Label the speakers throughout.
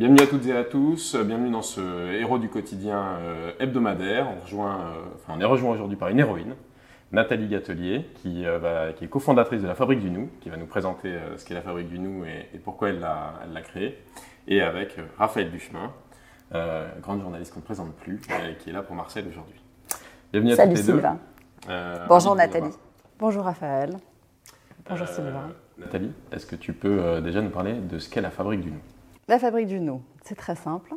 Speaker 1: Bienvenue à toutes et à tous, bienvenue dans ce héros du quotidien euh, hebdomadaire. On, rejoint, euh, enfin, on est rejoint aujourd'hui par une héroïne, Nathalie Gatelier, qui, euh, va- qui est cofondatrice de la Fabrique du Nou, qui va nous présenter euh, ce qu'est la Fabrique du Nou et, et pourquoi elle l'a elle l'a créée. Et avec euh, Raphaël Duchemin, euh, grande journaliste qu'on ne présente plus, et qui est là pour Marseille aujourd'hui. Bienvenue à
Speaker 2: Salut
Speaker 1: toutes les
Speaker 2: Sylvain.
Speaker 1: deux. Euh,
Speaker 2: Bonjour Nathalie.
Speaker 3: Bonjour Raphaël. Bonjour
Speaker 1: Euh,
Speaker 3: Sylvain.
Speaker 1: Nathalie, est-ce que tu peux euh, déjà nous parler de ce qu'est la Fabrique du Nou
Speaker 3: La fabrique du nous, c'est très simple.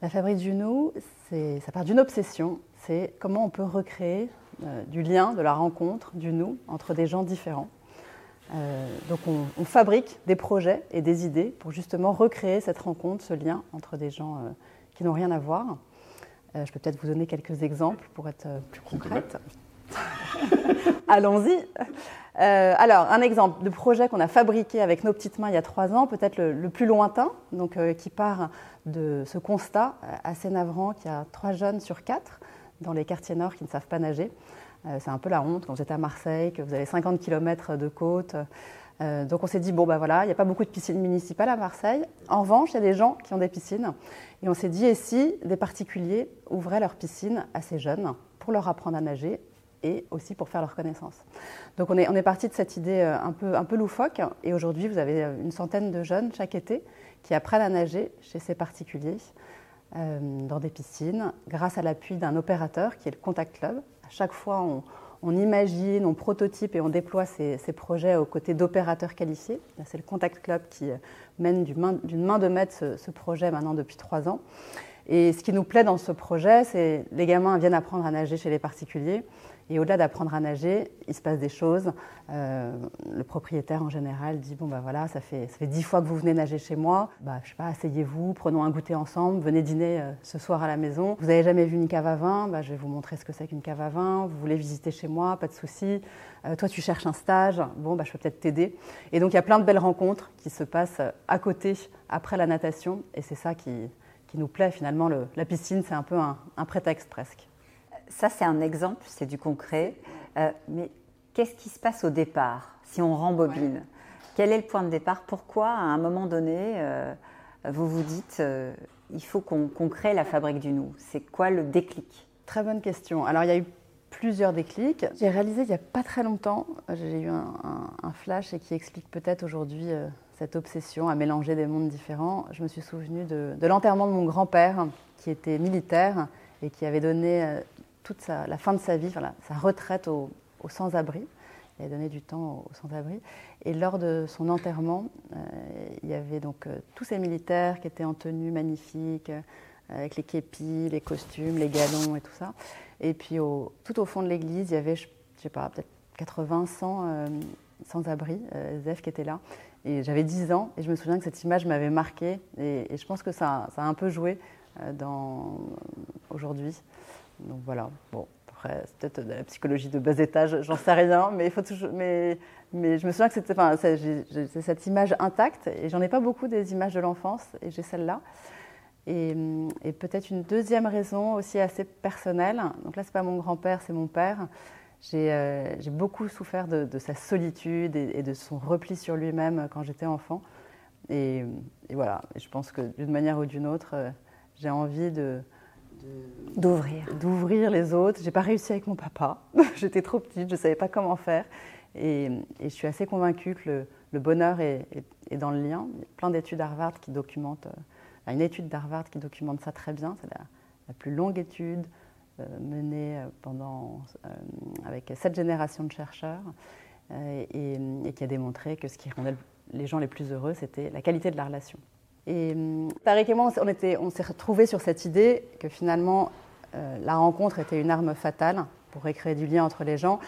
Speaker 3: La fabrique du nous, ça part d'une obsession. C'est comment on peut recréer euh, du lien, de la rencontre, du nous entre des gens différents. Euh, donc on, on fabrique des projets et des idées pour justement recréer cette rencontre, ce lien entre des gens euh, qui n'ont rien à voir. Je peux peut-être vous donner quelques exemples pour être plus concrète. Allons-y. Euh, alors, un exemple de projet qu'on a fabriqué avec nos petites mains il y a trois ans, peut-être le, plus lointain, donc, euh, qui part de ce constat euh, assez navrant qu'il y a trois jeunes sur quatre dans les quartiers nord qui ne savent pas nager. C'est un peu la honte quand vous êtes à Marseille, que vous avez 50 km de côte. Donc on s'est dit, bon ben voilà, il n'y a pas beaucoup de piscines municipales à Marseille. En revanche, il y a des gens qui ont des piscines. Et on s'est dit, et si des particuliers ouvraient leurs piscines à ces jeunes pour leur apprendre à nager et aussi pour faire leur connaissance. Donc on est, parti de cette idée euh, un peu, loufoque et aujourd'hui vous avez euh, une centaine de jeunes chaque été qui apprennent à nager chez ces particuliers euh, dans des piscines grâce à l'appui d'un opérateur qui est le Contact Club. À chaque fois on, imagine, on prototype et on déploie ces, projets aux côtés d'opérateurs qualifiés. C'est le Contact Club qui mène d'une main, de maître ce, ce projet maintenant depuis trois ans. Et ce qui nous plaît dans ce projet, c'est les gamins viennent apprendre à nager chez les particuliers. Et au-delà d'apprendre à nager, il se passe des choses. Euh, le propriétaire, en général, dit Bon, ben voilà, ça fait, ça fait dix fois que vous venez nager chez moi. Bah, je sais pas, asseyez-vous, prenons un goûter ensemble, venez dîner euh, ce soir à la maison. Vous n'avez jamais vu une cave à vin? Bah, Je vais vous montrer ce que c'est qu'une cave à vin. Vous voulez visiter chez moi? Pas de souci. Euh, toi, tu cherches un stage? Bon, bah, je peux peut-être t'aider. Et donc, il y a plein de belles rencontres qui se passent à côté, après la natation. Et c'est ça qui, qui nous plaît finalement. Le- la piscine, c'est un peu un prétexte presque.
Speaker 2: Ça, c'est un exemple, c'est du concret. Euh, mais qu'est-ce qui se passe au départ, si on rembobine Quel est le point de départ Pourquoi, à un moment donné, euh, vous vous dites euh, il faut qu'on qu'on crée la fabrique du nous? C'est quoi le déclic?
Speaker 3: Très bonne question. Alors, il y a eu plusieurs déclics. J'ai réalisé il n'y a pas très longtemps, j'ai eu un, un- un flash et qui explique peut-être aujourd'hui euh, cette obsession à mélanger des mondes différents. Je me suis souvenue de, de l'enterrement de mon grand-père, qui était militaire et qui avait donné toute la fin de sa vie, sa retraite aux aux sans-abri. Il avait donné du temps aux sans-abri. Et lors de son enterrement, euh, il y avait donc euh, tous ces militaires qui étaient en tenue magnifique, euh, avec les képis, les costumes, les galons et tout ça. Et puis au- tout au fond de l'église, il y avait, je je sais pas, peut-être 80, 100 euh, sans-abri, SDF qui étaient là. Et j'avais 10 ans et je me souviens que cette image m'avait marquée. Et, je pense que ça, a un peu joué aujourd'hui. Donc voilà, bon, après, c'est peut-être de la psychologie de bas étage, j'en sais rien, mais, il faut toujours, mais, je me souviens que c'était, enfin, c'est- cette image intacte, et j'en ai pas beaucoup des images de l'enfance, et j'ai celle-là. Et, peut-être une deuxième raison aussi assez personnelle, donc là, c'est pas mon grand-père, c'est mon père. J'ai euh, beaucoup souffert de, sa solitude et, de son repli sur lui-même quand j'étais enfant. Et, voilà, je pense que d'une manière ou d'une autre, euh, j'ai envie de,
Speaker 2: D'ouvrir.
Speaker 3: d'ouvrir les autres. J'ai pas réussi avec mon papa. J'étais trop petite, je savais pas comment faire. Et, et je suis assez convaincue que le, le bonheur est, est- est dans le lien. Il y a plein d'études Harvard qui documentent, euh, une étude d'Harvard qui documente ça très bien. C'est la, la plus longue étude euh, menée euh, pendant, euh, avec sept générations de chercheurs et, et qui a démontré que ce qui rendait les gens les plus heureux, c'était la qualité de la relation. Et hum, Tariq et moi, on s'est- on s'est retrouvés sur cette idée que finalement, euh, la rencontre était une arme fatale pour recréer du lien entre les gens.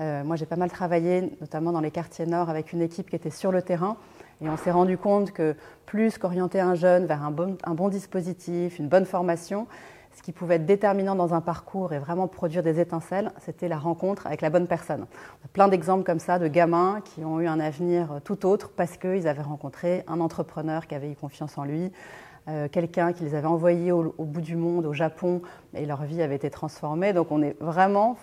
Speaker 3: Euh, moi, j'ai pas mal travaillé, notamment dans les quartiers nord, avec une équipe qui était sur le terrain. Et on s'est rendu compte que plus qu'orienter un jeune vers un bon dispositif, une bonne formation, ce qui pouvait être déterminant dans un parcours et vraiment produire des étincelles, c'était la rencontre avec la bonne personne. Plein d'exemples comme ça de gamins qui ont eu un avenir tout autre parce qu'ils avaient rencontré un entrepreneur qui avait eu confiance en lui, euh, quelqu'un qui les avait envoyés au, bout du monde, au Japon, et leur vie avait été transformée. Donc on est vraiment,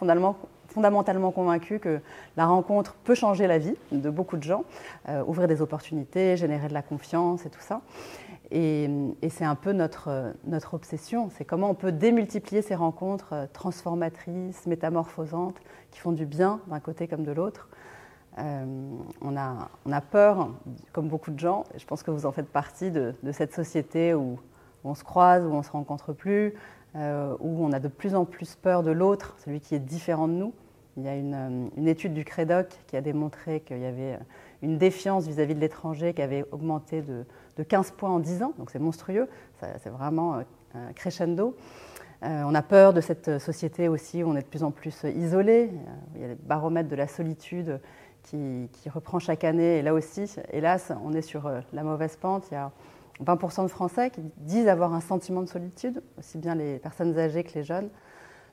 Speaker 3: fondamentalement, convaincus que la rencontre peut changer la vie de beaucoup de gens, euh, ouvrir des opportunités, générer de la confiance et tout ça. Et, c'est un peu notre, notre obsession, c'est comment on peut démultiplier ces rencontres euh, transformatrices, métamorphosantes, qui font du bien d'un côté comme de l'autre. Euh, on, a, on, a, peur, comme beaucoup de gens, et je pense que vous en faites partie, de, cette société où, on se croise, où on ne se rencontre plus, euh, où on a de plus en plus peur de l'autre, celui qui est différent de nous. Il y a une, une étude du CREDOC qui a démontré qu'il y avait une défiance vis-à-vis de l'étranger qui avait augmenté de, 15 points en 10 ans, donc c'est monstrueux, c'est vraiment euh, crescendo. Euh, on a peur de cette société aussi où on est de plus en plus isolé. Euh, il y a le baromètre de la solitude qui, reprend chaque année. Et là aussi, hélas, on est sur la mauvaise pente. Il y a 20% de Français qui disent avoir un sentiment de solitude, aussi bien les personnes âgées que les jeunes.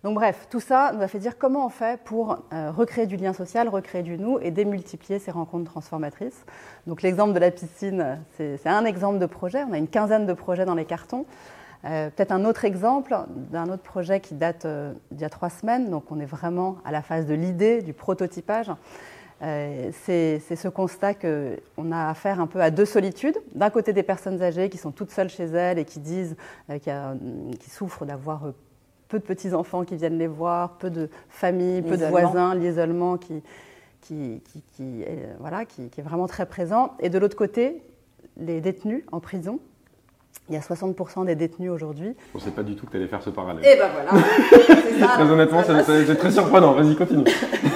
Speaker 3: Donc bref, tout ça nous a fait dire comment on fait pour euh, recréer du lien social, recréer du nous et démultiplier ces rencontres transformatrices. Donc l'exemple de la piscine, c'est un exemple de projet. On a une quinzaine de projets dans les cartons. Euh, peut-être un autre exemple d'un autre projet qui date euh, d'il y a trois semaines. Donc on est vraiment à la phase de l'idée, du prototypage. c'est ce constat qu'on a affaire un peu à deux solitudes. D'un côté des personnes âgées qui sont toutes seules chez elles et qui disent, qui souffrent d'avoir peu de petits-enfants qui viennent les voir, peu de familles, peu de voisins, l'isolement qui, qui, qui, est, voilà, qui, est vraiment très présent. Et de l'autre côté, les détenus en prison. Il y a 60% des détenus aujourd'hui.
Speaker 1: Je ne pensais pas du tout que tu allais faire ce parallèle.
Speaker 3: Et eh ben voilà.
Speaker 1: très honnêtement, c'est très surprenant. Vas-y, continue.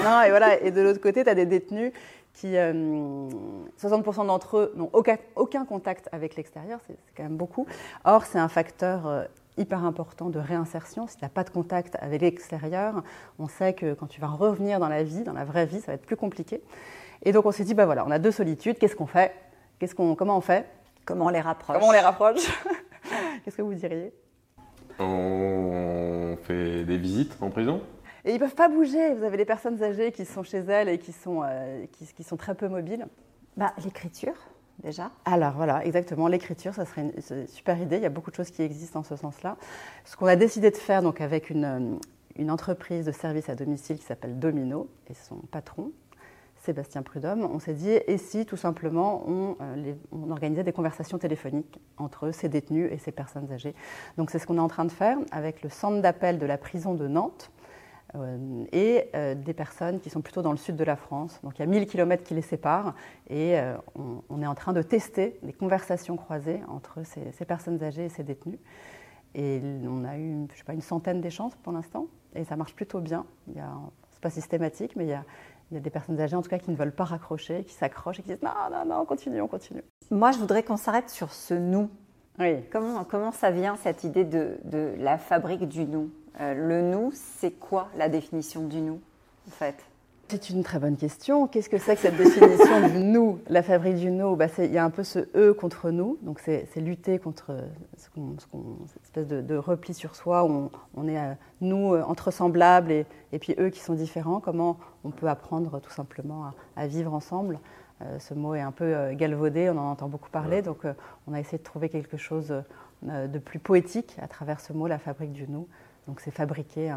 Speaker 3: non, et voilà. Et de l'autre côté, tu as des détenus qui, 60% euh, d'entre eux n'ont aucun, aucun, contact avec l'extérieur. C'est quand même beaucoup. Or, c'est un facteur euh, hyper important de réinsertion. Si tu n'as pas de contact avec l'extérieur, on sait que quand tu vas revenir dans la vie, dans la vraie vie, ça va être plus compliqué. Et donc on s'est dit, bah voilà, on a deux solitudes, qu'est-ce qu'on fait? Qu'est-ce qu'on, Comment on fait?
Speaker 2: Comment on les rapproche?
Speaker 3: Comment on les rapproche? Qu'est-ce que vous diriez?
Speaker 1: On fait des visites en prison?
Speaker 3: Et ils ne peuvent pas bouger. Vous avez des personnes âgées qui sont chez elles et qui sont, euh, qui, qui, sont très peu mobiles.
Speaker 2: Bah, L'écriture déjà
Speaker 3: Alors voilà, exactement. L'écriture, ça serait une, super idée. Il y a beaucoup de choses qui existent en ce sens-là. Ce qu'on a décidé de faire donc, avec une, euh, entreprise de service à domicile qui s'appelle Domino et son patron, Sébastien Prudhomme, on s'est dit, et si tout simplement on, euh, on, organisait des conversations téléphoniques entre ces détenus et ces personnes âgées. Donc c'est ce qu'on est en train de faire avec le centre d'appel de la prison de Nantes, et euh, des personnes qui sont plutôt dans le sud de la France. Donc il y a 1000 km qui les séparent et euh, on, est en train de tester des conversations croisées entre ces, personnes âgées et ces détenus. Et on a eu, je sais pas, une centaine d'échanges pour l'instant et ça marche plutôt bien. Ce n'est pas systématique, mais il y, a, il y a des personnes âgées en tout cas qui ne veulent pas raccrocher, qui s'accrochent et qui disent non, non, non, continue, on continue.
Speaker 2: Moi, je voudrais qu'on s'arrête sur ce nous.
Speaker 3: Oui.
Speaker 2: Comment, comment ça vient cette idée de, de la fabrique du nous? Euh, le nous, c'est quoi la définition du nous, en fait?
Speaker 3: C'est une très bonne question. Qu'est-ce que c'est que cette définition du nous? La fabrique du nous, bah, il y a un peu ce eux contre nous. Donc c'est lutter contre cette espèce de, repli sur soi où on, est euh, nous euh, entre semblables et, puis eux qui sont différents. Comment on peut apprendre tout simplement à, vivre ensemble? Ce mot est un peu galvaudé, on en entend beaucoup parler. Donc on a essayé de trouver quelque chose de plus poétique à travers ce mot, la fabrique du nous. Donc c'est fabriquer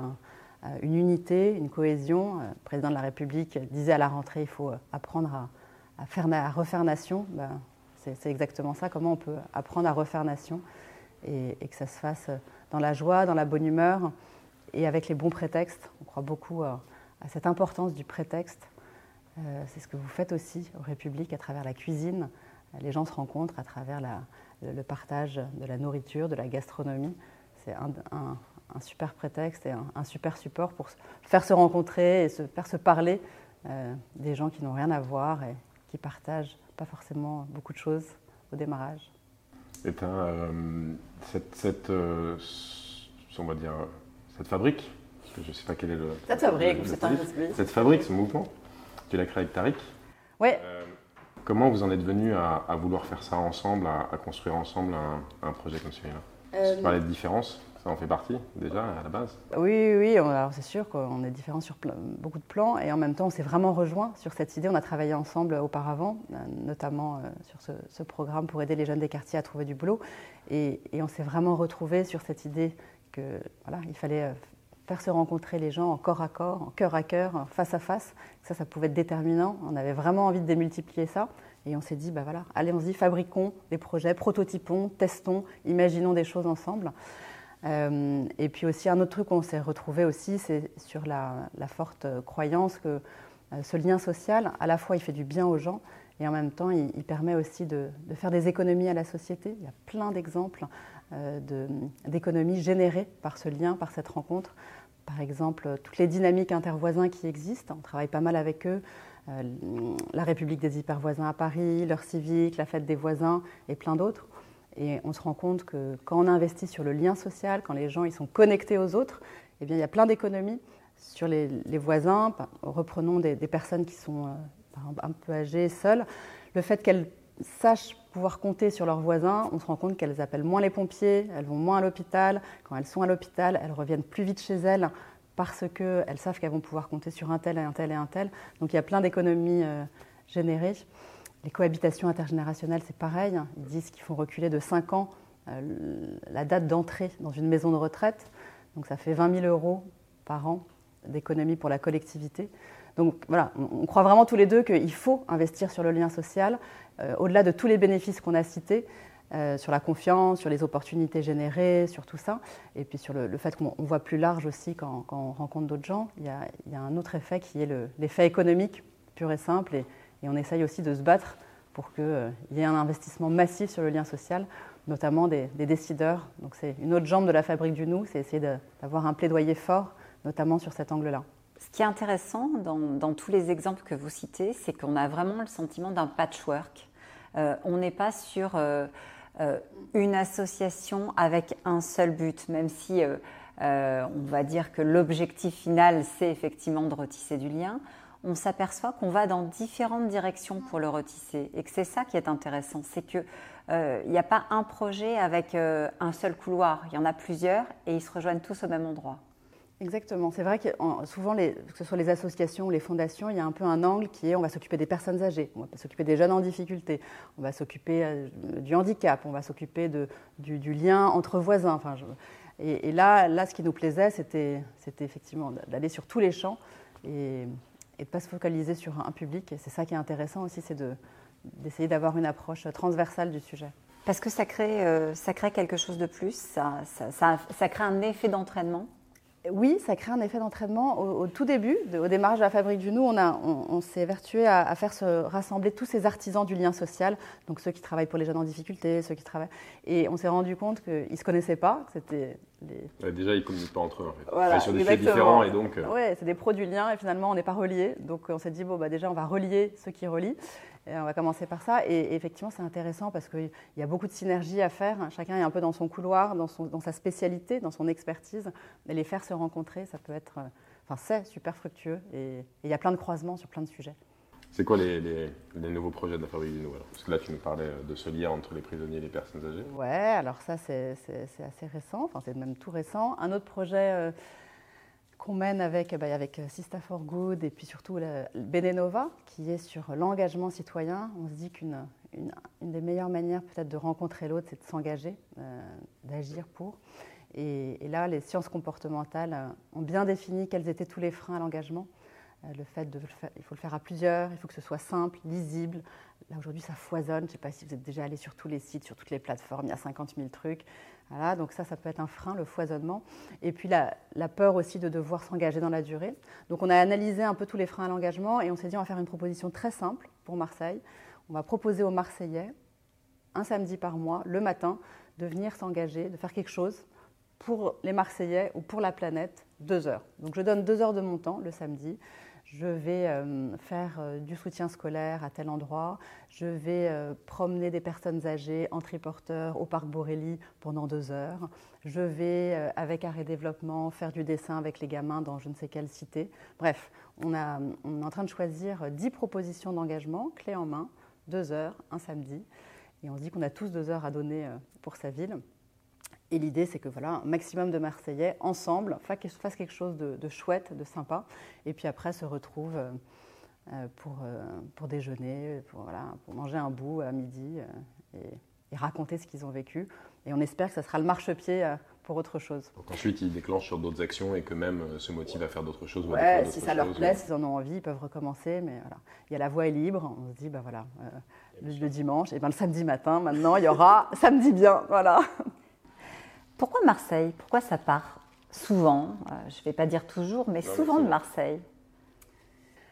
Speaker 3: euh, une unité, une cohésion. Euh, le président de la République disait à la rentrée, il faut euh, apprendre à, faire, à refaire nation. Ben, c'est exactement ça, comment on peut apprendre à refaire nation et, que ça se fasse dans la joie, dans la bonne humeur et avec les bons prétextes. On croit beaucoup à, cette importance du prétexte. c'est ce que vous faites aussi aux Républiques à travers la cuisine. Les gens se rencontrent à travers le, partage de la nourriture, de la gastronomie. C'est un super prétexte et un, super support pour faire se rencontrer et se, faire se parler euh, des gens qui n'ont rien à voir et qui partagent pas forcément beaucoup de choses au démarrage.
Speaker 1: Et euh, cette, cette euh, on va dire, cette fabrique, je ne sais pas quel est le.
Speaker 3: Cette fabrique, c'est un
Speaker 1: Cette fabrique, ce mouvement, tu l'as créé avec Tariq.
Speaker 3: Oui.
Speaker 1: comment vous en êtes venu à, vouloir faire ça ensemble, à, construire ensemble un, un projet comme celui-là? Tu parlais de différences. Ça en fait partie déjà à la base
Speaker 3: Oui, oui, c'est sûr qu'on est différents sur beaucoup de plans et en même temps on s'est vraiment rejoint sur cette idée. On a travaillé ensemble auparavant, euh, notamment euh, sur ce, programme pour aider les jeunes des quartiers à trouver du boulot et, on s'est vraiment retrouvés sur cette idée que voilà, il fallait euh, faire se rencontrer les gens en corps à corps, en cœur à cœur, face à face. Ça, ça pouvait être déterminant. On avait vraiment envie de démultiplier ça. Et on s'est dit, bah voilà, allez-y, fabriquons des projets, prototypons, testons, imaginons des choses ensemble. Euh, et puis aussi, un autre truc qu'on s'est retrouvé aussi, c'est sur la, forte croyance que euh, ce lien social, à la fois, il fait du bien aux gens, et en même temps, il, permet aussi de, faire des économies à la société. Il y a plein d'exemples euh, d'économies générées par ce lien, par cette rencontre. Par exemple, toutes les dynamiques intervoisins qui existent, on travaille pas mal avec eux. Euh, la République des hypervoisins à Paris, l'heure civique, la fête des voisins et plein d'autres. Et on se rend compte que quand on investit sur le lien social, quand les gens ils sont connectés aux autres, eh bien, il y a plein d'économies sur les, voisins. Reprenons des, personnes qui sont euh, un peu âgées, seules. Le fait qu'elles sachent pouvoir compter sur leurs voisins, on se rend compte qu'elles appellent moins les pompiers, elles vont moins à l'hôpital. Quand elles sont à l'hôpital, elles reviennent plus vite chez elles parce qu'elles savent qu'elles vont pouvoir compter sur un tel et un tel et un tel. Donc il y a plein d'économies euh, générées. Les cohabitations intergénérationnelles, c'est pareil. Ils disent qu'ils font reculer de 5 ans euh, la date d'entrée dans une maison de retraite. Donc ça fait 20 000 euros par an d'économie pour la collectivité. Donc voilà, on croit vraiment tous les deux qu'il faut investir sur le lien social, euh, au-delà de tous les bénéfices qu'on a cités, euh, sur la confiance, sur les opportunités générées, sur tout ça, et puis sur le, fait qu'on voit plus large aussi quand, on rencontre d'autres gens. Il y, a, un autre effet qui est l'effet économique, pur et simple, on essaye aussi de se battre pour qu'il euh, y ait un investissement massif sur le lien social, notamment des, décideurs. Donc c'est une autre jambe de la fabrique du nous, c'est essayer d'avoir un plaidoyer fort, notamment sur cet angle-là.
Speaker 2: Ce qui est intéressant dans, tous les exemples que vous citez, c'est qu'on a vraiment le sentiment d'un patchwork. Euh, on n'est pas sur euh, une association avec un seul but, même si on va dire que l'objectif final, c'est effectivement de retisser du lien. On s'aperçoit qu'on va dans différentes directions pour le retisser et que c'est ça qui est intéressant, c'est qu'il n'y a pas un projet avec un seul couloir, il y en a plusieurs et ils se rejoignent tous au même endroit.
Speaker 3: Exactement. C'est vrai que souvent, que ce soit les associations ou les fondations, il y a un peu un angle qui est on va s'occuper des personnes âgées, on va s'occuper des jeunes en difficulté, on va s'occuper euh, du handicap, on va s'occuper du, lien entre voisins. Et, là, là, ce qui nous plaisait, c'était effectivement d'aller sur tous les champs et, de ne pas se focaliser sur un public. Et c'est ça qui est intéressant aussi, c'est d'essayer d'avoir une approche transversale du sujet.
Speaker 2: Parce que ça crée, euh, ça crée quelque chose de plus, ça crée un effet d'entraînement
Speaker 3: oui, ça crée un effet d'entraînement. Au, tout début, au démarrage de la Fabrique du Nou, on, s'est vertué à, faire se rassembler tous ces artisans du lien social, donc ceux qui travaillent pour les jeunes en difficulté, ceux qui travaillent. Et on s'est rendu compte qu'ils ne se connaissaient pas. C'était
Speaker 1: déjà, ils ne communiquent pas entre eux. En fait. sur des faits différents et donc.
Speaker 3: Euh, oui, c'est des pros du lien et finalement, on n'est pas reliés. Donc on s'est dit, bon, bah, déjà, on va relier ceux qui relient on va commencer par ça. Et, effectivement, c'est intéressant parce qu'il y a beaucoup de synergies à faire. Chacun est un peu dans son couloir, dans, sa spécialité, dans son expertise. Et les faire se rencontrer, ça peut être. Euh, enfin, c'est super fructueux. Et il y a plein de croisements sur plein de sujets.
Speaker 1: C'est quoi les, nouveaux projets de la Fabrique du Nouveau Parce que là, tu nous parlais de ce lien entre les prisonniers et les personnes âgées.
Speaker 3: Ouais, alors ça, c'est assez récent. Enfin, c'est même tout récent. Un autre projet. Euh, qu'on mène avec, bah, avec euh, Sista for Good et puis surtout le qui est sur l'engagement citoyen. On se dit qu'une une, des meilleures manières peut-être de rencontrer l'autre, c'est de s'engager, euh, d'agir pour. Et, là, les sciences comportementales euh, ont bien défini quels étaient tous les freins à l'engagement. le fait de il faut le faire à plusieurs, il faut que ce soit simple, lisible. Là aujourd'hui, ça foisonne. Je ne sais pas si vous êtes déjà allé sur tous les sites, sur toutes les plateformes, il y a 50 000 trucs. Voilà, donc ça, ça peut être un frein, le foisonnement. Et puis la, peur aussi de devoir s'engager dans la durée. Donc on a analysé un peu tous les freins à l'engagement et on s'est dit on va faire une proposition très simple pour Marseille. On va proposer aux Marseillais, un samedi par mois, le matin, de venir s'engager, de faire quelque chose pour les Marseillais ou pour la planète, deux heures. Donc je donne deux heures de mon temps le samedi je vais euh, faire euh, du soutien scolaire à tel endroit, je vais euh, promener des personnes âgées en triporteur au parc Borelli pendant deux heures, je vais avec Arrêt Développement faire du dessin avec les gamins dans je ne sais quelle cité. Bref, on, est en train de choisir dix propositions d'engagement, clés en main, deux heures, un samedi, et on se dit qu'on a tous deux heures à donner pour sa ville. Et l'idée, c'est que voilà, un maximum de Marseillais, ensemble, fassent quelque chose de, chouette, de sympa, et puis après se retrouvent euh, euh, pour, euh, pour déjeuner, pour, voilà, pour manger un bout à midi et, raconter ce qu'ils ont vécu. Et on espère que ce sera le marchepied pour autre chose.
Speaker 1: Donc ensuite, ils déclenchent sur d'autres actions et que même se motivent à faire d'autres choses. ou
Speaker 3: Ouais, si ça leur plaît,
Speaker 1: ou-
Speaker 3: s'ils en ont envie, ils peuvent recommencer. Mais voilà, il y a la voie est libre. On se dit, bah voilà, euh, le, le dimanche, et ben le samedi matin, maintenant, il y aura samedi bien, voilà.
Speaker 2: Pourquoi Marseille? Pourquoi ça part souvent? Euh, Je ne vais pas dire toujours, mais
Speaker 1: Non, mais
Speaker 2: souvent de. Marseille.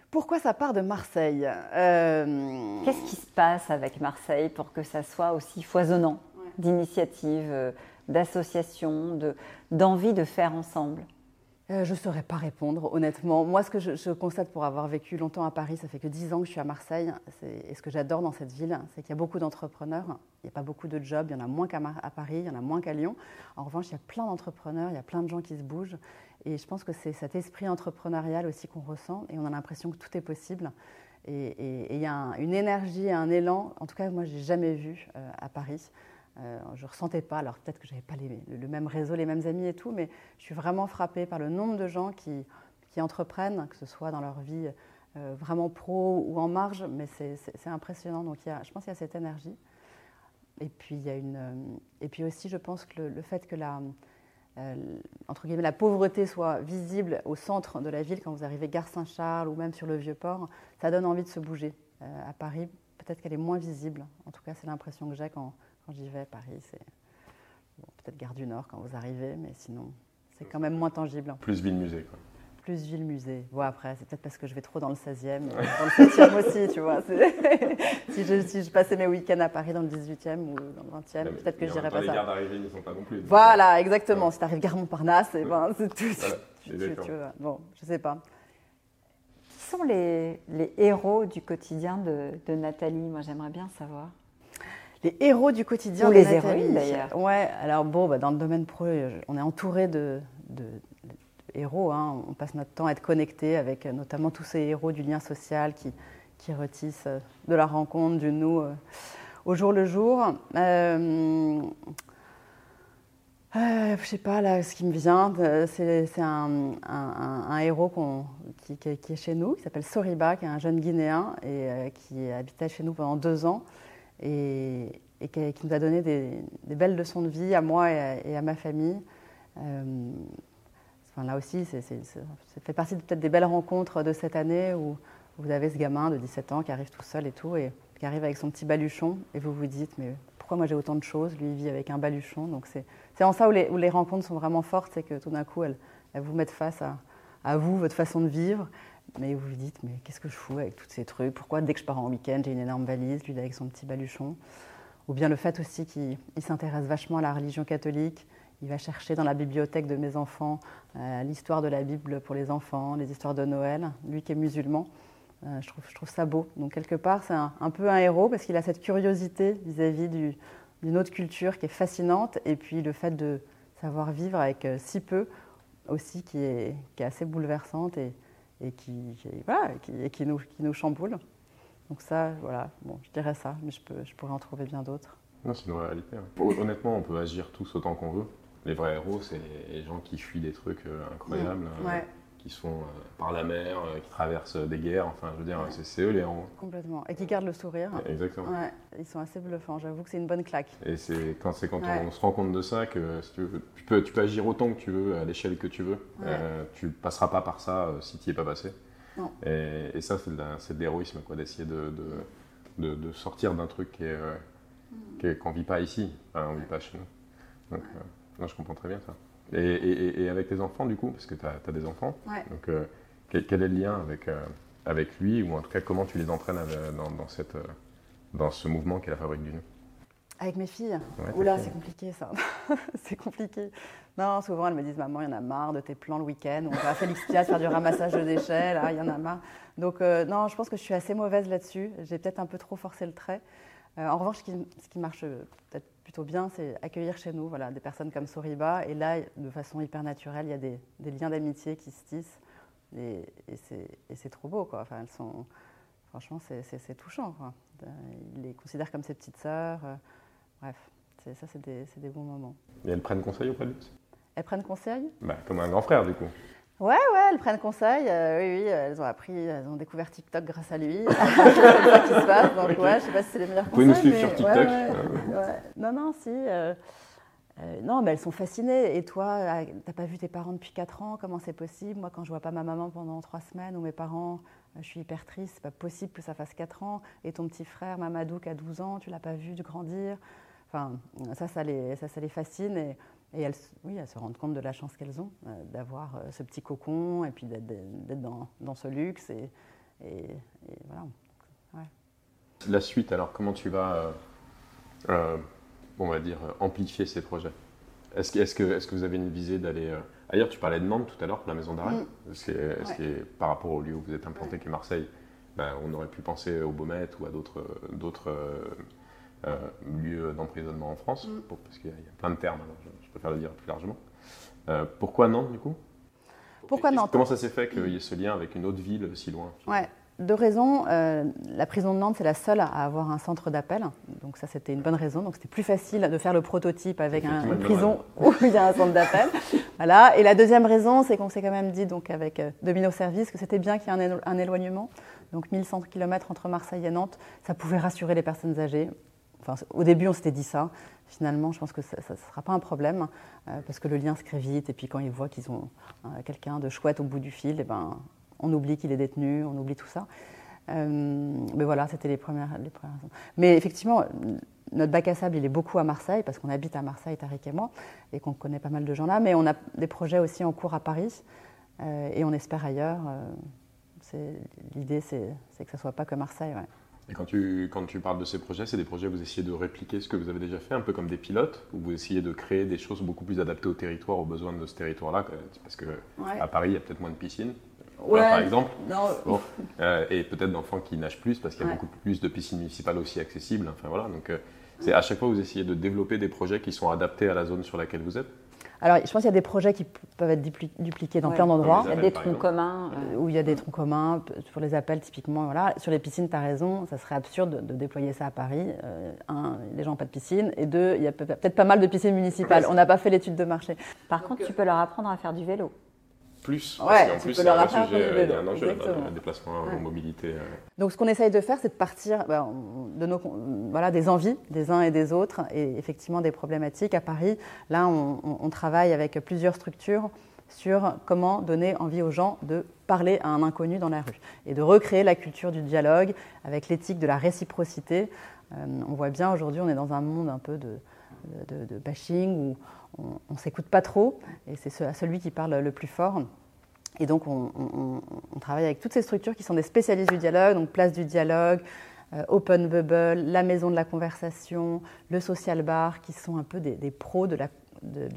Speaker 3: Pourquoi ça part de Marseille? Euh,
Speaker 2: Qu'est-ce qui se passe avec Marseille pour que ça soit aussi foisonnant d'initiatives, euh, d'associations, de- d'envie de faire ensemble?
Speaker 3: Euh, je ne saurais pas répondre, honnêtement. Moi, ce que je, constate pour avoir vécu longtemps à Paris, ça fait que 10 ans que je suis à Marseille, et ce que j'adore dans cette ville, c'est qu'il y a beaucoup d'entrepreneurs. Il n'y a pas beaucoup de jobs, il y en a moins qu'à Paris, il y en a moins qu'à Lyon. En revanche, il y a plein d'entrepreneurs, il y a plein de gens qui se bougent. Et je pense que c'est cet esprit entrepreneurial aussi qu'on ressent, et on a l'impression que tout est possible. Et, il y a un- une énergie un élan, en tout cas, moi, je n'ai jamais vu euh, à Paris. Euh, je ne ressentais pas, alors peut-être que je n'avais pas les- le, le même réseau, les mêmes amis et tout, mais je suis vraiment frappée par le nombre de gens qui, qui entreprennent, que ce soit dans leur vie euh, vraiment pro ou en marge, mais c'est- impressionnant. Donc y a, je pense qu'il y a cette énergie. Et puis, y a une, euh, et puis aussi, je pense que le, fait que la, entre guillemets, la pauvreté soit visible au centre de la ville, quand vous arrivez gare Saint-Charles ou même sur le Vieux-Port, ça donne envie de se bouger. À Paris, peut-être qu'elle est moins visible. En tout cas, c'est l'impression que j'ai quand, quand j'y vais. Paris, c'est bon, peut-être gare du Nord quand vous arrivez, mais sinon, c'est quand même moins tangible.
Speaker 1: Plus ville-musée. quoi.
Speaker 3: Plus ville-musée. Bon, après, c'est peut-être parce que je vais trop dans le 16e, euh, dans le 7e aussi, tu vois. si, je, si je passais mes week-ends à Paris dans le 18e ou dans le 20e,
Speaker 1: Non, mais-
Speaker 3: peut-être que
Speaker 1: temps,
Speaker 3: pas
Speaker 1: Les
Speaker 3: ça.
Speaker 1: gares d'arrivée n'y sont pas non plus.
Speaker 3: Voilà, exactement.
Speaker 1: Ouais.
Speaker 3: Si tu arrives gare Montparnasse, et ben, c'est tout.
Speaker 1: Voilà,
Speaker 3: tu- vois. Bon, je sais pas.
Speaker 2: Qui sont les, les héros du quotidien de, de Nathalie? Moi, j'aimerais bien savoir.
Speaker 3: Les héros du quotidien
Speaker 2: Ou les héroïnes, d'ailleurs.
Speaker 3: Ouais, alors bon, bah, dans le domaine pro, euh, on est entouré de, de- de héros. hein. On passe notre temps à être connecté avec euh, notamment tous ces héros du lien social qui, qui retissent euh, de la rencontre, du nous euh, au jour le jour. Euh, euh, je sais pas, là, ce qui me vient, c'est un, un- un- un héros qui, qui est- qui est chez nous, qui s'appelle Soriba, qui est un jeune Guinéen et qui habitait chez nous pendant deux ans et, qui, nous a donné des, belles leçons de vie à moi et à, ma famille. Euh, enfin, là aussi, c'est- ça fait partie peut-être des belles rencontres de cette année où vous avez ce gamin de 17 ans qui arrive tout seul et tout, et qui arrive avec son petit baluchon, et vous vous dites, mais pourquoi moi j'ai autant de choses? Lui, il vit avec un baluchon. Donc c'est c'est en ça où les, rencontres sont vraiment fortes, c'est que tout d'un coup, elles, vous mettent face à vous, votre façon de vivre, mais vous vous dites, mais qu'est-ce que je fous avec tous ces trucs? Pourquoi dès que je pars en week-end, j'ai une énorme valise, lui avec son petit baluchon? Ou bien le fait aussi qu'il il s'intéresse vachement à la religion catholique. Il va chercher dans la bibliothèque de mes enfants euh, l'histoire de la Bible pour les enfants, les histoires de Noël. Lui qui est musulman, euh, je, trouve, ça beau. Donc quelque part, c'est un, peu un héros parce qu'il a cette curiosité vis-à-vis du- d'une autre culture qui est fascinante. Et puis le fait de savoir vivre avec euh, si peu aussi qui est, assez bouleversante et qui, qui- voilà, qui, et qui nous, qui nous chamboule. Donc ça, voilà, bon, je dirais ça, mais je, peux, je pourrais en trouver bien d'autres.
Speaker 1: Non, c'est une réalité. hein. Honnêtement, on peut agir tous autant qu'on veut. Les vrais héros, c'est les gens qui fuient des trucs euh, incroyables, euh,
Speaker 3: Ouais.
Speaker 1: Qui sont euh, par la mer, euh, qui traversent des guerres. Enfin, je veux dire, c'est- eux les héros.
Speaker 3: Complètement. Et qui gardent le sourire.
Speaker 1: Exactement.
Speaker 3: Ouais, ils sont assez bluffants. J'avoue que c'est une bonne claque.
Speaker 1: Et c'est quand, quand
Speaker 3: Ouais.
Speaker 1: on se rend compte de ça que si tu, veux, tu, peux, tu peux agir autant que tu veux, à l'échelle que tu veux.
Speaker 3: Ouais.
Speaker 1: Euh, tu passeras pas par ça euh, si tu n'y es pas passé.
Speaker 3: Non.
Speaker 1: Et, et ça, c'est de, l'héroïsme, quoi, d'essayer de, de, de- sortir d'un truc euh,
Speaker 3: Mm.
Speaker 1: qu'on ne vit pas ici. Enfin, on ne vit pas chez nous. Donc, non, je comprends très bien ça. Et, et- et- et avec tes enfants, du coup, parce que tu as, des enfants,
Speaker 3: Ouais.
Speaker 1: donc euh, quel, quel est le lien avec, euh, avec lui, ou en tout cas, comment tu les entraînes avec- dans, dans cette, euh, dans ce mouvement qu'est la fabrique du nous
Speaker 3: Avec mes filles
Speaker 1: Ouais,
Speaker 3: Oula, c'est compliqué ça. c'est compliqué. Non, souvent elles me disent Maman, il y en a marre de tes plans le week-end. On va à Félix Piat faire du ramassage de déchets, là, il y en a marre. Donc, euh, non, je pense que je suis assez mauvaise là-dessus. J'ai peut-être un peu trop forcé le trait. Euh, en revanche, ce qui, ce qui marche euh, peut-être plutôt bien, c'est accueillir chez nous voilà, des personnes comme Soriba. Et là, de façon hyper naturelle, il y a des, des liens d'amitié qui se tissent. Et, et c'est trop beau, quoi. Enfin, elles sont, franchement, c'est- touchant. Quoi. Euh, Il les considère comme ses petites sœurs. euh, bref, ça, c'est des, c'est des bons moments.
Speaker 1: Et elles prennent conseil auprès de lui
Speaker 3: Elles prennent conseil?
Speaker 1: Bah, Comme un grand frère, du coup.
Speaker 3: Ouais, ouais, elles prennent conseil. euh, oui, oui, elles ont appris, elles ont découvert TikTok grâce à lui. c'est ça qui se passe. Donc, ouais, je sais pas si c'est les meilleurs
Speaker 1: Vous pouvez nous
Speaker 3: conseils.
Speaker 1: suivre
Speaker 3: mais
Speaker 1: sur TikTok.
Speaker 3: ouais, ouais. Non, non, si. euh, Euh, non, mais elles sont fascinées. Et toi, t'as pas vu tes parents depuis 4 ans? Comment c'est possible? Moi, quand je vois pas ma maman pendant 3 semaines ou mes parents, je suis hyper triste. C'est pas possible que ça fasse 4 ans. Et ton petit frère, Mamadou, qui a 12 ans, tu l'as pas vu grandir? Enfin, ça, ça les, ça, ça les fascine. Et, et elles, oui, elles se rendent compte de la chance qu'elles ont d'avoir ce petit cocon et puis d'être dans, dans, ce luxe. Et, et, voilà.
Speaker 1: Ouais. La suite, alors, comment tu vas on va dire, amplifier ces projets? Est-ce que, est que, est que, vous avez une visée d'aller euh, ailleurs Tu parlais de Nantes tout à l'heure pour la maison d'arrêt. Mm. Est-ce que, par rapport au lieu où vous êtes implanté, qui est Marseille, ben, on aurait pu penser au Baumet ou à d'autres euh, euh, lieux d'emprisonnement en France? Mm. Parce qu'il y, a plein de termes, alors je, préfère le dire plus largement. pourquoi Nantes du coup?
Speaker 3: Pourquoi Nantes?
Speaker 1: Comment ça s'est fait qu'il y ait ce lien avec une autre ville si loin?
Speaker 3: Ouais, deux raisons. Euh, la prison de Nantes, c'est la seule à avoir un centre d'appel. Donc ça, c'était une bonne raison. Donc c'était plus facile de faire le prototype avec une prison où il y a un centre d'appel. voilà. Et la deuxième raison, c'est qu'on s'est quand même dit, donc avec euh, Domino Service, que c'était bien qu'il y ait un, éloignement. Donc 1100 km entre Marseille et Nantes, ça pouvait rassurer les personnes âgées. Enfin, au début, on s'était dit ça. Finalement, je pense que ça ne sera pas un problème euh, parce que le lien se crée vite. Et puis quand ils voient qu'ils ont quelqu'un de chouette au bout du fil, eh ben, on oublie qu'il est détenu, on oublie tout ça. Euh, mais voilà, c'était les premières, raisons. Mais effectivement, notre bac à sable, il est beaucoup à Marseille, parce qu'on habite à Marseille, Tariq et moi, et qu'on connaît pas mal de gens là. Mais on a des projets aussi en cours à Paris, euh, et on espère ailleurs. Euh, L'idée, c'est que ça soit pas que Marseille.
Speaker 1: Et quand tu, quand tu parles de ces projets, c'est des projets où vous essayez de répliquer ce que vous avez déjà fait, un peu comme des pilotes, où vous essayez de créer des choses beaucoup plus adaptées au territoire, aux besoins de ce territoire-là, parce qu'à à Paris, il y a peut-être moins de piscines, par exemple. Euh, et peut-être d'enfants qui nagent plus parce qu'il y a beaucoup plus de piscines municipales aussi accessibles. Enfin voilà, donc euh, c'est à chaque fois vous essayez de développer des projets qui sont adaptés à la zone sur laquelle vous êtes.
Speaker 3: Alors, je pense qu'il y a des projets qui peuvent être dupliqués dans plein d'endroits.
Speaker 2: Il y a des troncs communs.
Speaker 3: Euh, où il y a des troncs communs, pour les appels typiquement. Voilà. Sur les piscines, tu as raison, ça serait absurde de, déployer ça à Paris. un, les gens n'ont pas de piscine. Et deux, il y a peut-être pas mal de piscines municipales. On n'a pas fait l'étude de marché.
Speaker 2: Par contre, tu peux leur apprendre à faire du vélo
Speaker 1: plus.
Speaker 3: Ouais, plus, il y a
Speaker 1: un enjeu, un déplacement en mobilité. Euh.
Speaker 3: Donc, ce qu'on essaye de faire, c'est de partir ben, de nos, voilà, des envies des uns et des autres et effectivement des problématiques. À Paris, là, on, travaille avec plusieurs structures sur comment donner envie aux gens de parler à un inconnu dans la rue et de recréer la culture du dialogue avec l'éthique de la réciprocité. Euh, on voit bien aujourd'hui, on est dans un monde un peu de, de, de bashing où on ne s'écoute pas trop, et c'est celui qui parle le plus fort. Et donc, on, travaille avec toutes ces structures qui sont des spécialistes du dialogue, donc Place du dialogue, euh, Open Bubble, la Maison de la conversation, le Social Bar, qui sont un peu des, pros du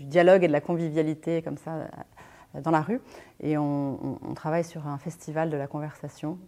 Speaker 3: dialogue et de la convivialité, comme ça, euh, dans la rue. Et on, travaille sur un festival de la conversation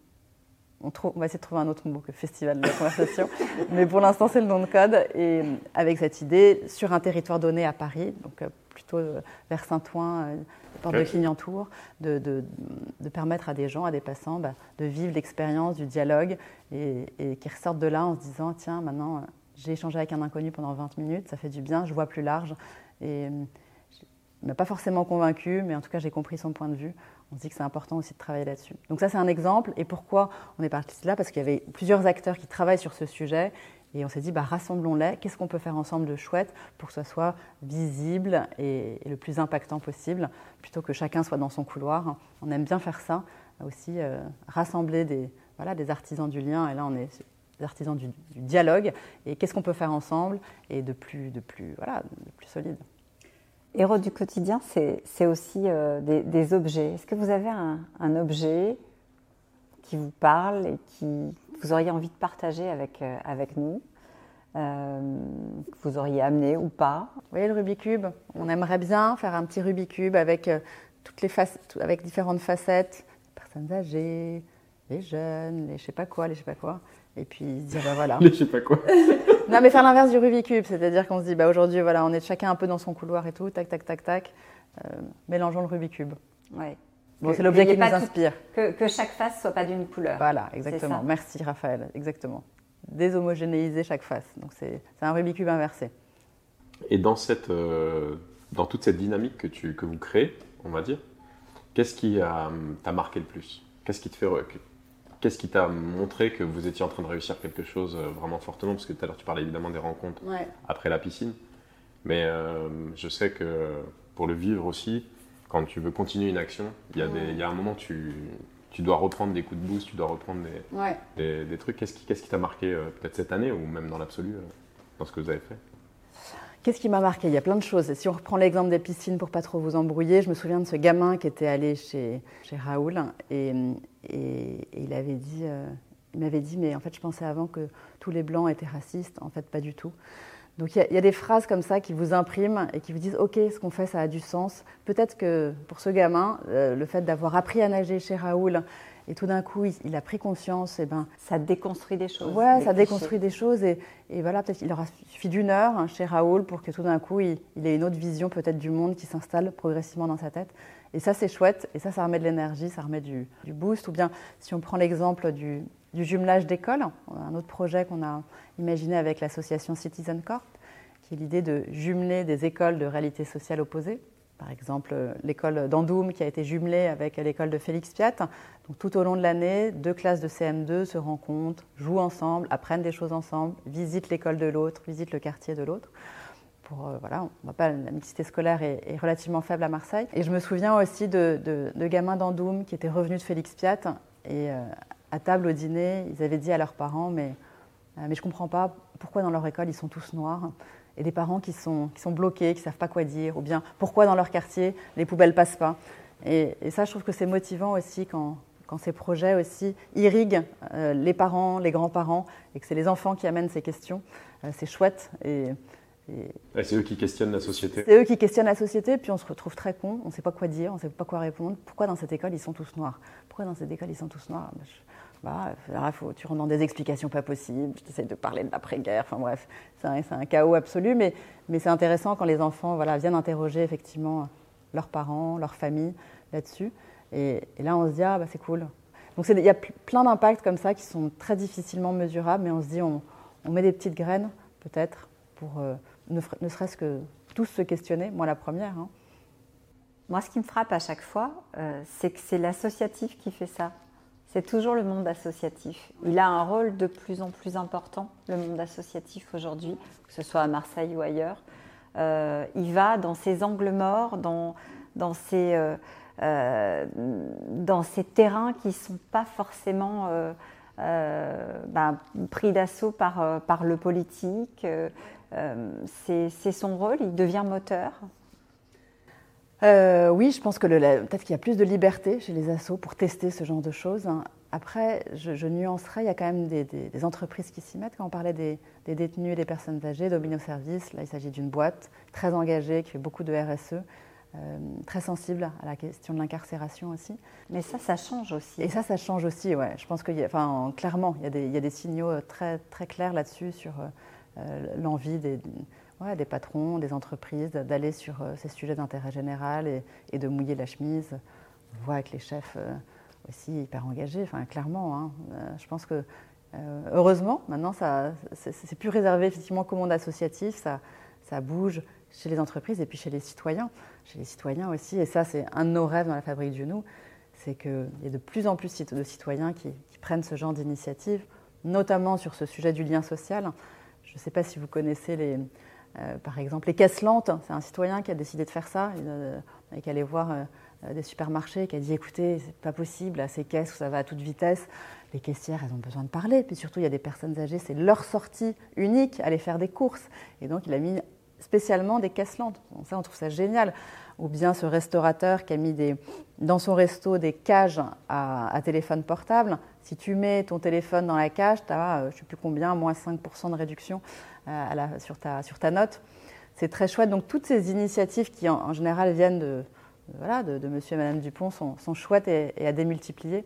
Speaker 3: on, va essayer de trouver un autre mot que festival de la conversation, mais pour l'instant c'est le nom de code. Et avec cette idée, sur un territoire donné à Paris, donc euh, plutôt euh, vers Saint-Ouen, euh, porte de Clignancourt, de, de, permettre à des gens, à des passants, bah, de vivre l'expérience du dialogue et, et qui ressortent de là en se disant tiens, maintenant j'ai échangé avec un inconnu pendant 20 minutes, ça fait du bien, je vois plus large. Et il m'a pas forcément convaincu, mais en tout cas j'ai compris son point de vue on se dit que c'est important aussi de travailler là-dessus. Donc ça, c'est un exemple. Et pourquoi on est parti de là? Parce qu'il y avait plusieurs acteurs qui travaillent sur ce sujet. Et on s'est dit, bah, rassemblons-les. Qu'est-ce qu'on peut faire ensemble de chouette pour que ce soit visible et, le plus impactant possible, plutôt que chacun soit dans son couloir? On aime bien faire ça, aussi euh, rassembler des, voilà, des artisans du lien. Et là, on est des artisans du, dialogue. Et qu'est-ce qu'on peut faire ensemble? Et de plus, de plus, voilà, de plus solide.
Speaker 2: Héros du quotidien, c'est aussi euh, des, objets. Est-ce que vous avez un, objet qui vous parle et qui vous auriez envie de partager avec, euh, avec nous euh, que vous auriez amené ou pas?
Speaker 3: Vous voyez le Rubik's Cube? On aimerait bien faire un petit Rubik's Cube avec, toutes les avec différentes facettes. Les personnes âgées, les jeunes, les je sais pas quoi, les je sais pas quoi. Et puis dire, bah voilà.
Speaker 1: je sais pas quoi.
Speaker 3: non, mais faire l'inverse du Rubik's Cube, c'est-à-dire qu'on se dit, bah aujourd'hui, voilà, on est chacun un peu dans son couloir et tout, tac, tac, tac, tac, euh, mélangeons le Rubik's Cube.
Speaker 2: Ouais.
Speaker 3: Bon, c'est l'objet qui nous inspire.
Speaker 2: que, que, chaque face soit pas d'une couleur.
Speaker 3: Voilà, exactement. Merci Raphaël, exactement. Déshomogénéiser chaque face. Donc c'est un Rubik's Cube inversé.
Speaker 1: Et dans, cette, euh, dans toute cette dynamique que, tu, que vous créez, on va dire, qu'est-ce qui t'a marqué le plus? Qu'est-ce qui te fait Qu'est-ce qui t'a montré que vous étiez en train de réussir quelque chose euh, vraiment fortement? Parce que tout à l'heure, tu parlais évidemment des rencontres après la piscine. Mais euh, je sais que pour le vivre aussi, quand tu veux continuer une action, il y, a des- il y a un moment, tu, tu dois reprendre des coups de boost, tu dois reprendre des,
Speaker 3: Ouais.
Speaker 1: des, des trucs. Qu'est-ce qui qu'est-ce qui t'a marqué euh, peut-être cette année ou même dans l'absolu euh, dans ce que vous avez fait?
Speaker 3: Qu'est-ce qui m'a marqué? Il y a plein de choses. Si on reprend l'exemple des piscines pour pas trop vous embrouiller, je me souviens de ce gamin qui était allé chez, Raoul et, euh, il m'avait dit, mais en fait, je pensais avant que tous les blancs étaient racistes. En fait, pas du tout. Donc il y, a, il y a des phrases comme ça qui vous impriment et qui vous disent, ok, ce qu'on fait, ça a du sens. Peut-être que pour ce gamin, euh, le fait d'avoir appris à nager chez Raoul et tout d'un coup, il, il a pris conscience, et ben,
Speaker 2: Ça déconstruit des choses.
Speaker 3: Ouais,
Speaker 2: des
Speaker 3: ça
Speaker 2: clichés.
Speaker 3: déconstruit des choses et, et voilà, peut-être qu'il aura suffi d'une heure hein, chez Raoul pour que tout d'un coup il, il ait une autre vision peut-être du monde qui s'installe progressivement dans sa tête. Et ça c'est chouette et ça ça remet de l'énergie, ça remet du, du boost. Ou bien si on prend l'exemple du, du jumelage d'écoles, un autre projet qu'on a imaginé avec l'association Citizen Corp, qui est l'idée de jumeler des écoles de réalité sociale opposées. Par exemple, l'école d'Andoum qui a été jumelée avec l'école de Félix Piat. Donc, tout au long de l'année, deux classes de CM2 se rencontrent, jouent ensemble, apprennent des choses ensemble, visitent l'école de l'autre, visitent le quartier de l'autre. Pour, euh, voilà, on voit pas, la mixité scolaire est, est relativement faible à Marseille. Et je me souviens aussi de, de- de gamins d'Andoum qui étaient revenus de Félix Piat. Et euh, à table au dîner, ils avaient dit à leurs parents Mais, euh, mais je comprends pas pourquoi dans leur école ils sont tous noirs et des parents qui sont, qui sont bloqués, qui ne savent pas quoi dire, ou bien pourquoi dans leur quartier les poubelles passent pas. Et, et ça, je trouve que c'est motivant aussi quand, quand ces projets aussi irriguent euh, les parents, les grands-parents, et que c'est les enfants qui amènent ces questions. Euh, c'est chouette. Et,
Speaker 1: C'est eux qui questionnent la société.
Speaker 3: c'est eux qui questionnent la société, puis on se retrouve très con, on ne sait pas quoi dire, on ne sait pas quoi répondre. Pourquoi dans cette école ils sont tous noirs? Pourquoi dans cette école ils sont tous noirs? Bah, je- bah, alors, faut, Tu dans des explications pas possibles, tu de parler de l'après-guerre, enfin bref, c'est un, chaos absolu, mais, c'est intéressant quand les enfants viennent interroger effectivement leurs parents, leur famille là-dessus. Et, là on se dit, ah bah, c'est cool. Donc il y a pl- plein d'impacts comme ça qui sont très difficilement mesurables, mais on se dit, on, met des petites graines peut-être pour euh, ne serait-ce que tous se questionner, moi la première. hein.
Speaker 2: Moi, ce qui me frappe à chaque fois, euh, c'est que c'est l'associatif qui fait ça. C'est toujours le monde associatif. Il a un rôle de plus en plus important, le monde associatif aujourd'hui, que ce soit à Marseille ou ailleurs. Euh, il va dans ces angles morts, dans, dans, ces, euh, euh, dans ces terrains qui ne sont pas forcément ben, pris d'assaut par, par le politique. C'est son rôle, il devient moteur.
Speaker 3: Euh, oui, je pense que peut-être qu'il y a plus de liberté chez les assos pour tester ce genre de choses. hein. Après, je, je nuancerais, il y a quand même des, des- des entreprises qui s'y mettent. Quand on parlait des, des détenus et des personnes âgées, Domino Service, là il s'agit d'une boîte très engagée, qui fait beaucoup de RSE, euh, très sensible à la question de l'incarcération aussi.
Speaker 2: Mais ça, ça change aussi.
Speaker 3: Et ça, ça change aussi, ouais. Je pense qu'il y a, enfin, clairement, il y a des, il y a des signaux euh, très, très clairs là-dessus sur euh, l'envie des, des patrons, des entreprises d'aller sur euh, ces sujets d'intérêt général et, de mouiller la chemise. On voit avec les chefs euh, aussi hyper engagés, enfin, clairement. hein. Euh, je pense que, heureusement, maintenant, c'est plus réservé effectivement qu'au monde associatif. Ça, ça bouge chez les entreprises et puis chez les citoyens. Chez les citoyens aussi, et ça, c'est un de nos rêves dans la Fabrique du Nou, c'est qu'il y a de plus en plus de citoyens qui, qui prennent ce genre d'initiative, notamment sur ce sujet du lien social. Je ne sais pas si vous connaissez les, euh, par exemple les caisses lentes. C'est un citoyen qui a décidé de faire ça, euh, et qui allait voir euh, des supermarchés, qui a dit écoutez, c'est pas possible, à ces caisses où ça va à toute vitesse, les caissières, elles ont besoin de parler. Puis surtout, il y a des personnes âgées, c'est leur sortie unique, aller faire des courses. Et donc, il a mis spécialement des caisses lentes. Ça, on trouve ça génial. Ou bien ce restaurateur qui a mis dans son resto des cages à, à téléphone portable. Si tu mets ton téléphone dans la cage, tu as, je ne sais plus combien, moins 5% de réduction euh, sur, ta, note. C'est très chouette. Donc toutes ces initiatives qui en, général viennent de, de- monsieur et madame Dupont sont, chouettes et, à démultiplier.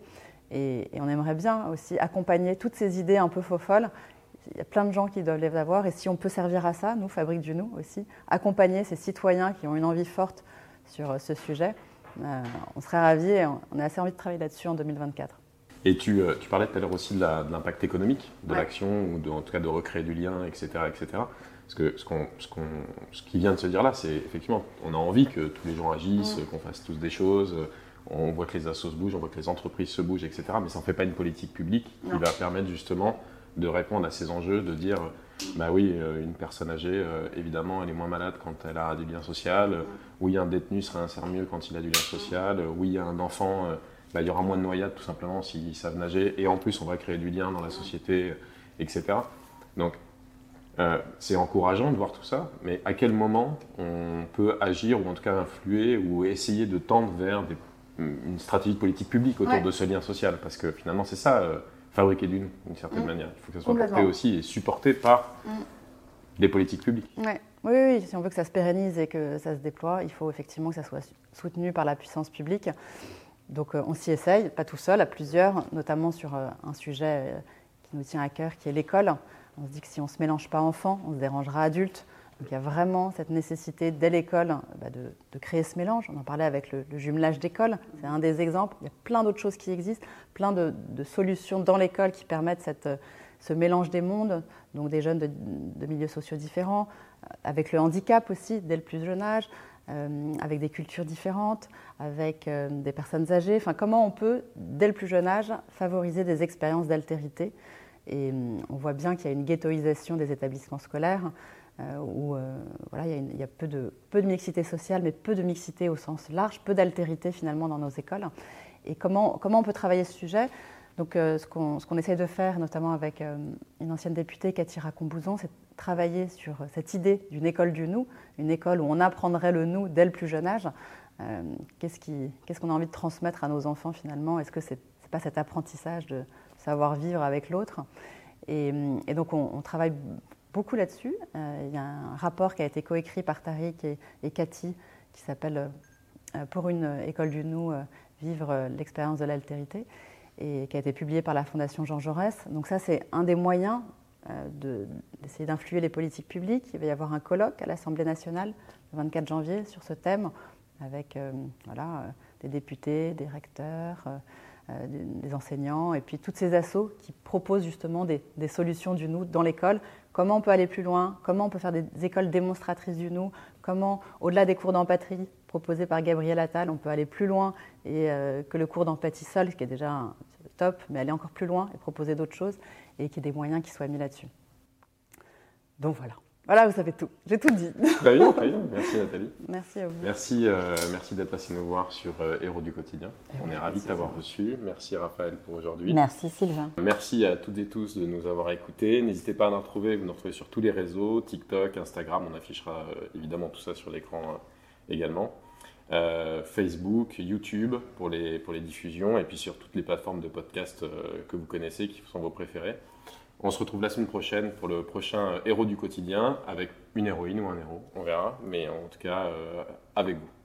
Speaker 3: Et, on aimerait bien aussi accompagner toutes ces idées un peu faux folles. Il y a plein de gens qui doivent les avoir. Et si on peut servir à ça, nous, Fabrique du Nou aussi, accompagner ces citoyens qui ont une envie forte sur euh, ce sujet, euh, on serait ravis et on, on a assez envie de travailler là-dessus en 2024.
Speaker 1: Et tu, euh, tu parlais tout à l'heure aussi de l'impact économique de
Speaker 3: Ouais.
Speaker 1: l'action, ou de, en tout cas de recréer du lien, etc. etc. Parce que ce, qu'on, ce, qu'on, ce qui vient de se dire là, c'est effectivement, on a envie que tous les gens agissent, qu'on fasse tous des choses, euh, on voit que les assos se bougent, on voit que les entreprises se bougent, etc. Mais ça ne fait pas une politique publique qui
Speaker 3: Non.
Speaker 1: va permettre justement de répondre à ces enjeux, de dire Bah oui, euh, une personne âgée, évidemment, elle est moins malade quand elle a du lien social. Euh, oui, un détenu se réinsère mieux quand il a du lien social. Euh, oui, un enfant, bah, il y aura moins de noyades tout simplement s'ils savent nager. Et en plus, on va créer du lien dans la société, euh, etc. Donc, euh, c'est encourageant de voir tout ça, mais à quel moment on peut agir ou en tout cas influer ou essayer de tendre vers des- une stratégie de politique publique autour
Speaker 3: Ouais.
Speaker 1: de ce lien social? Parce que finalement, c'est ça, euh, fabriquer du nous, d'une certaine
Speaker 3: Mm.
Speaker 1: manière. Il faut que ça soit porté aussi et supporté par
Speaker 3: Mm.
Speaker 1: des politiques publiques.
Speaker 3: Ouais. Oui, oui, si on veut que ça se pérennise et que ça se déploie, il faut effectivement que ça soit soutenu par la puissance publique. Donc euh, on s'y essaye, pas tout seul, à plusieurs, notamment sur euh, un sujet euh, qui nous tient à cœur, qui est l'école. On se dit que si on ne se mélange pas enfant, on se dérangera adulte. Donc il y a vraiment cette nécessité dès l'école bah, de, créer ce mélange. On en parlait avec le, jumelage d'école, c'est un des exemples. Il y a plein d'autres choses qui existent, plein de, solutions dans l'école qui permettent cette, ce mélange des mondes, donc des jeunes de, milieux sociaux différents, avec le handicap aussi dès le plus jeune âge, euh, avec des cultures différentes, avec euh, des personnes âgées. Enfin, comment on peut, dès le plus jeune âge, favoriser des expériences d'altérité Et hum, on voit bien qu'il y a une ghettoisation des établissements scolaires, euh, où euh, voilà, il y a, peu, de, mixité sociale, mais peu de mixité au sens large, peu d'altérité finalement dans nos écoles. Et comment, comment on peut travailler ce sujet? Donc, euh, ce qu'on qu'on essaye de faire, notamment avec euh, une ancienne députée, Cathy Racombouzon, c'est travailler sur cette idée d'une école du nous, une école où on apprendrait le nous dès le plus jeune âge. Euh, Qu'est-ce qu'on a envie de transmettre à nos enfants finalement? Est-ce que c'est n'est pas cet apprentissage de savoir vivre avec l'autre? Et, donc, on, travaille beaucoup là-dessus. Euh, il y a un rapport qui a été coécrit par Tariq et, Cathy qui s'appelle euh, Pour une école du nous, vivre l'expérience de l'altérité et qui a été publié par la Fondation Jean Jaurès. Donc ça, c'est un des moyens euh, de- d'essayer d'influer les politiques publiques. Il va y avoir un colloque à l'Assemblée nationale le 24 janvier sur ce thème avec euh, voilà, euh, des députés, des recteurs, des, enseignants et puis toutes ces assos qui proposent justement des, solutions du nous dans l'école. Comment on peut aller plus loin? Comment on peut faire des écoles démonstratrices du nous? Comment, au-delà des cours d'empathie proposés par Gabriel Attal, on peut aller plus loin et que le cours d'empathie seul, qui est déjà un- top, mais aller encore plus loin et proposer d'autres choses? Et qu'il y ait des moyens qui soient mis là-dessus. Donc voilà. Voilà, vous savez tout. J'ai tout dit.
Speaker 1: Très bien, très bien. Merci Nathalie.
Speaker 3: Merci à vous.
Speaker 1: Merci, euh, merci d'être passé nous voir sur euh, Héros du quotidien. On est ravis de t'avoir reçu. Merci Raphaël pour aujourd'hui.
Speaker 2: Merci Sylvain.
Speaker 1: Merci à toutes et tous de nous avoir écoutés. N'hésitez pas à nous retrouver. Vous nous retrouvez sur tous les réseaux, TikTok, Instagram. On affichera euh, évidemment tout ça sur l'écran euh, également. Euh, Facebook, YouTube pour les, pour les diffusions et puis sur toutes les plateformes de podcast euh, que vous connaissez qui sont vos préférés. On se retrouve la semaine prochaine pour le prochain euh, Héros du quotidien avec une héroïne ou un héros, on verra, mais en tout cas avec vous.